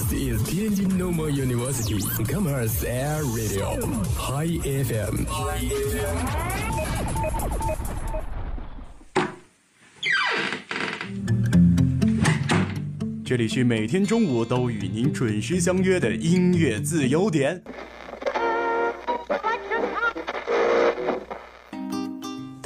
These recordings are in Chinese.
This is Tianjin Normal University Commerce Air Radio High FM。这里是每天中午都与您准时相约的音乐自由点。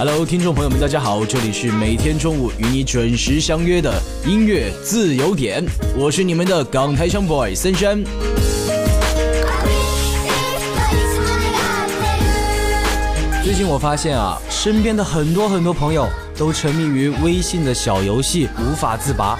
“Hello，听众朋友们，大家好，这里是每天中午与你准时相约的音乐自由点，我是你们的港台腔 boy 森山。最近我发现啊，身边的很多很多朋友都沉迷于微信的小游戏，无法自拔。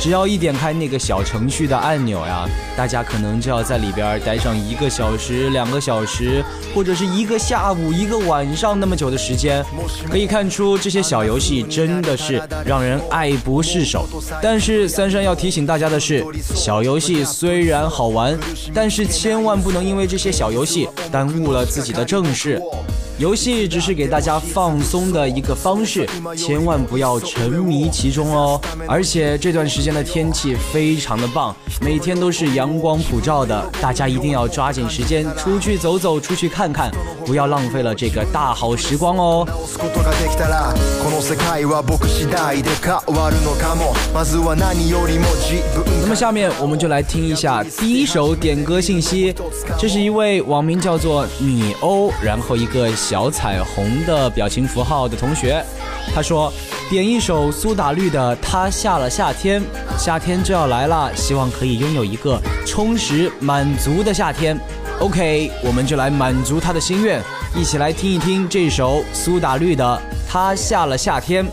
只要一点开那个小程序的按钮呀，大家可能就要在里边待上一个小时、两个小时，或者是一个下午、一个晚上那么久的时间。可以看出，这些小游戏真的是让人爱不释手。但是三山要提醒大家的是，小游戏虽然好玩，但是千万不能因为这些小游戏耽误了自己的正事。游戏只是给大家放松的一个方式，千万不要沉迷其中哦。而且这段时间的天气非常的棒，每天都是阳光普照的，大家一定要抓紧时间出去走走，出去看看，不要浪费了这个大好时光哦。直すことができたらこの世界は僕次第で変わるのかもまずは何よりも自分那么下面我们就来听一下第一首点歌信息，这是一位网名叫做你欧，然后一个 小彩虹的表情符号的同学，他说点一首苏打绿的《他下了夏天》，夏天就要来了，希望可以拥有一个充实满足的夏天。OK，我们就来满足他的心愿，一起来听一听这首苏打绿的《他下了夏天》。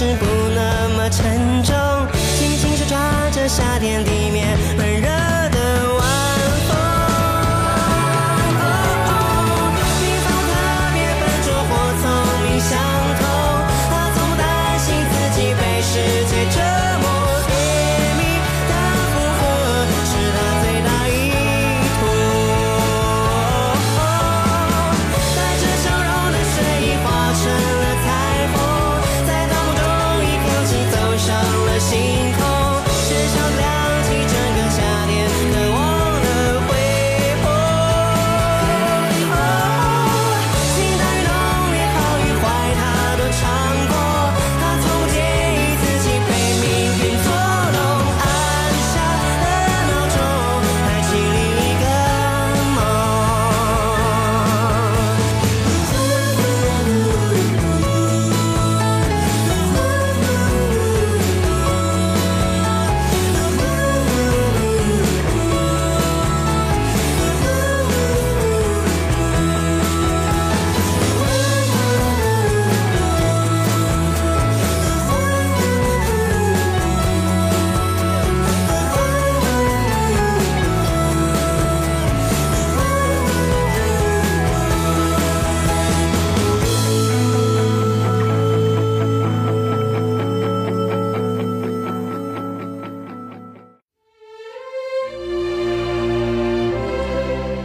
是不那么沉重，轻轻手抓着夏天的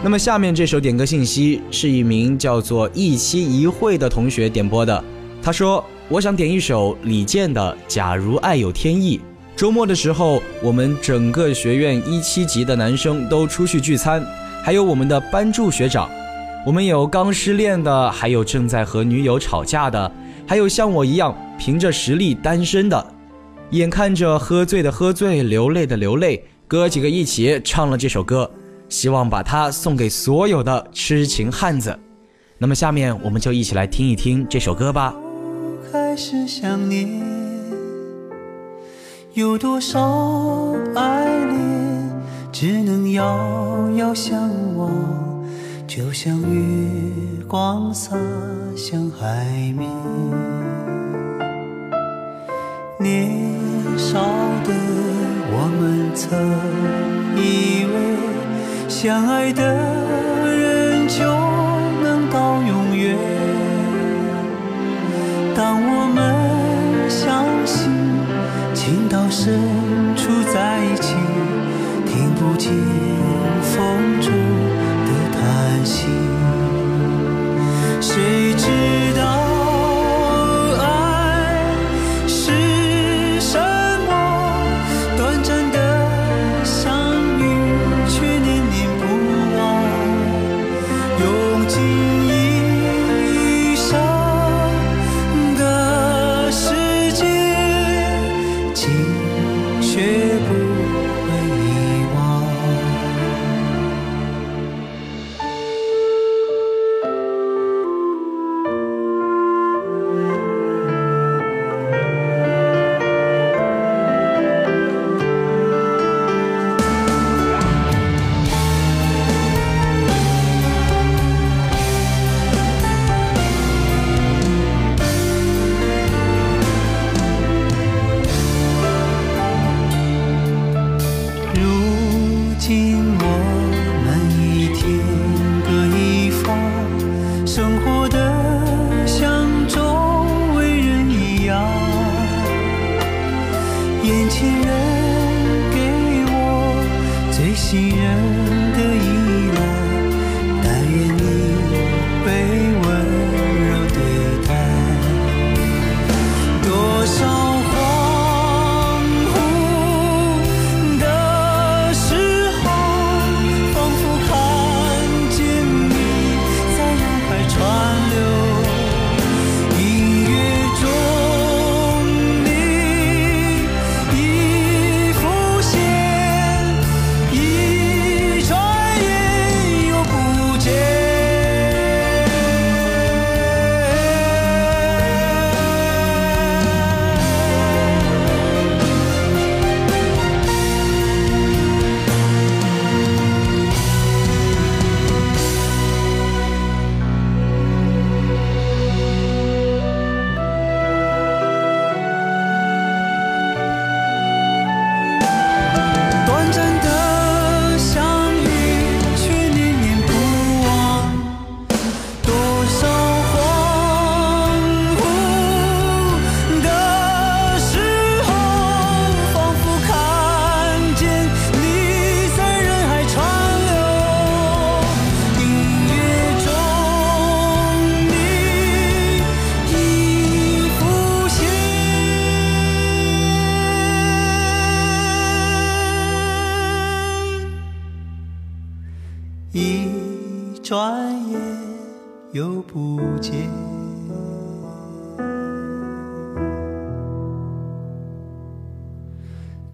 那么下面这首点歌信息是一名叫做一期一会的同学点播的。他说：“我想点一首李健的《假如爱有天意》。周末的时候，我们整个学院一七级的男生都出去聚餐，还有我们的班助学长。我们有刚失恋的，还有正在和女友吵架的，还有像我一样凭着实力单身的。眼看着喝醉的喝醉，流泪的流泪，哥几个一起唱了这首歌。”希望把它送给所有的痴情汉子。那么下面我们就一起来听一听这首歌吧。开始想念，有多少爱恋只能遥遥相望，就像月光洒向海面。年少的我们曾以为。相爱的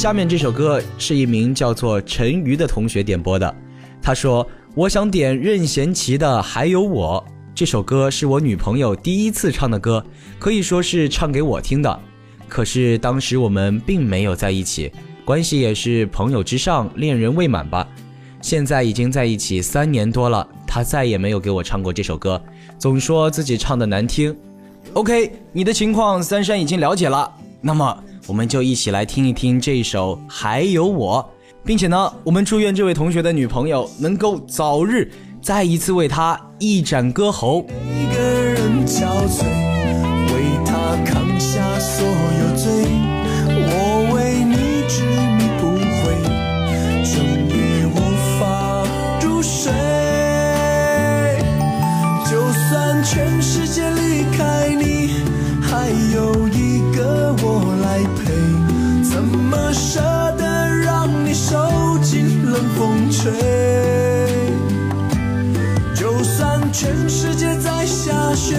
下面这首歌是一名叫做陈瑜的同学点播的，他说：“我想点任贤齐的《还有我》这首歌，是我女朋友第一次唱的歌，可以说是唱给我听的。可是当时我们并没有在一起，关系也是朋友之上，恋人未满吧。现在已经在一起三年多了，她再也没有给我唱过这首歌，总说自己唱的难听。OK，你的情况三山已经了解了，那么我们就一起来听一听这首《还有我》，并且呢，我们祝愿这位同学的女朋友能够早日再一次为他一展歌喉。一个人憔悴，为他扛下所有罪。我为你执迷不悔，终于无法入睡。就算全世界离开你，还有，怎么舍得让你受尽冷风吹？就算全世界在下雪，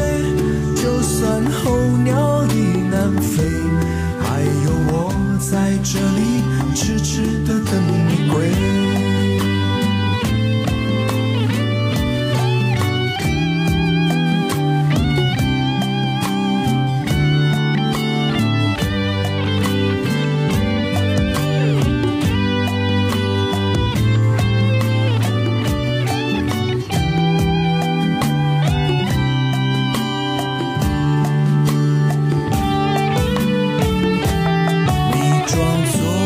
你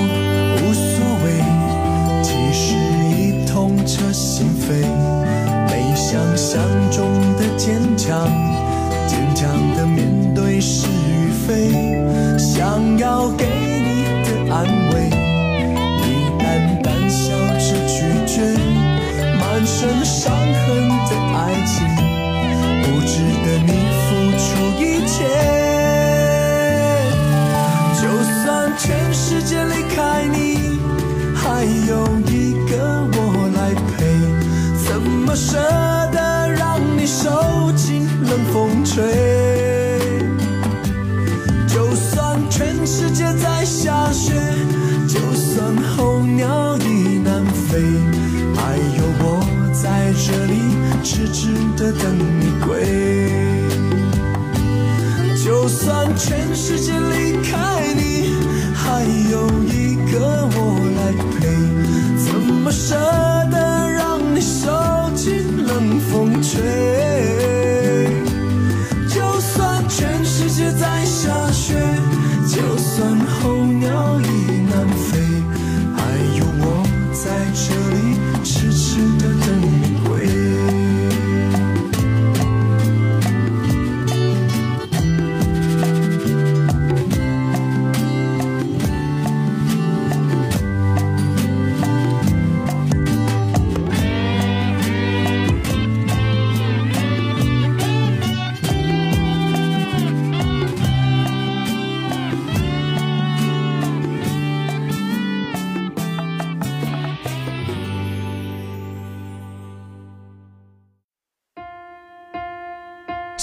算候鸟已南飞，还有我在这里痴痴的等你归。就算全世界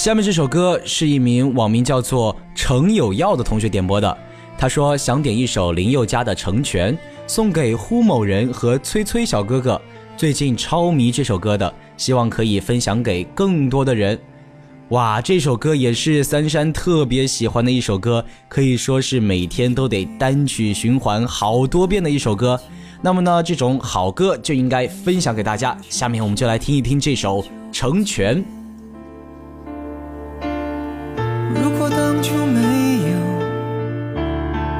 下面这首歌是一名网名叫做程有耀的同学点播的，他说想点一首林宥嘉的《成全》，送给呼某人和崔崔小哥哥，最近超迷这首歌的，希望可以分享给更多的人。哇，这首歌也是三山特别喜欢的一首歌，可以说是每天都得单曲循环好多遍的一首歌。那么呢，这种好歌就应该分享给大家。下面我们就来听一听这首《成全》。如果当初没有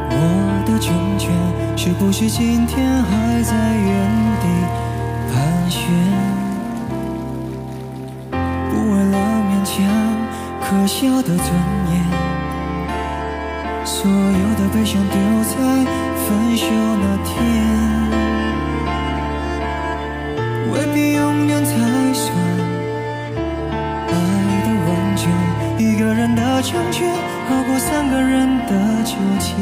我的成全，是不是今天还在原地盘旋？不为了勉强可笑的尊严，所有的悲伤丢在分手那天。成全好过三个人的纠结。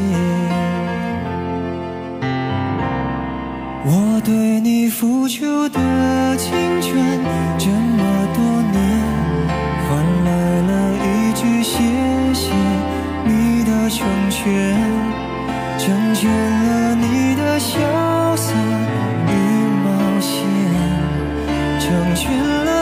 我对你付出的青春这么多年，换来了一句谢谢你的成全，成全了你的潇洒与冒险。成全了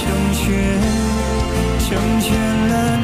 成全，成全了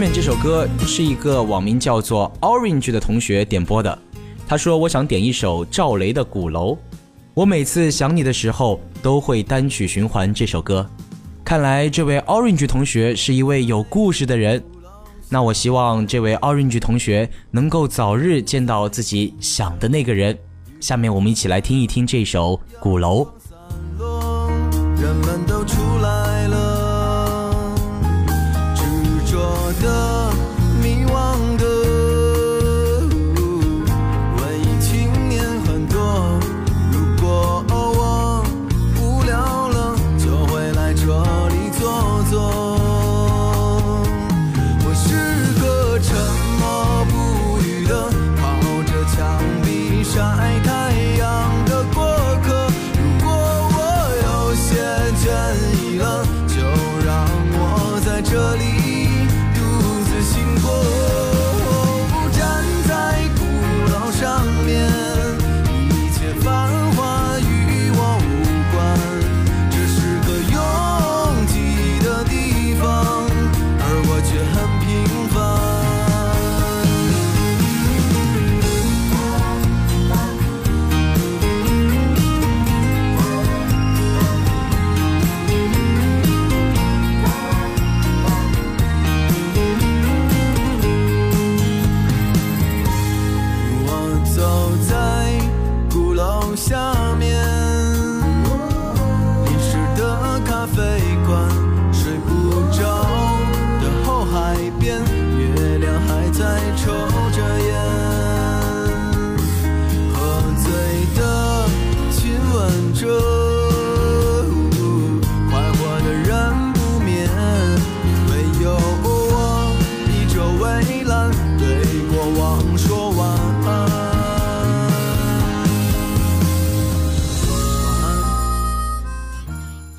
下面这首歌是一个网名叫做 Orange 的同学点播的，他说：“我想点一首赵雷的《鼓楼》，我每次想你的时候都会单曲循环这首歌。看来这位 Orange 同学是一位有故事的人。那我希望这位 Orange 同学能够早日见到自己想的那个人。下面我们一起来听一听这首《鼓楼》。人们都出来了，的、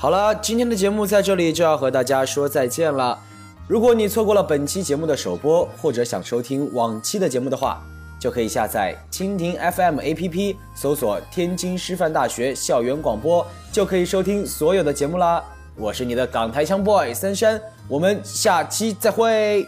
好了，今天的节目在这里就要和大家说再见了。如果你错过了本期节目的首播，或者想收听往期的节目的话，就可以下载蜻蜓 FM APP，搜索“天津师范大学校园广播”，就可以收听所有的节目啦。我是你的港台腔 boy 三山，我们下期再会。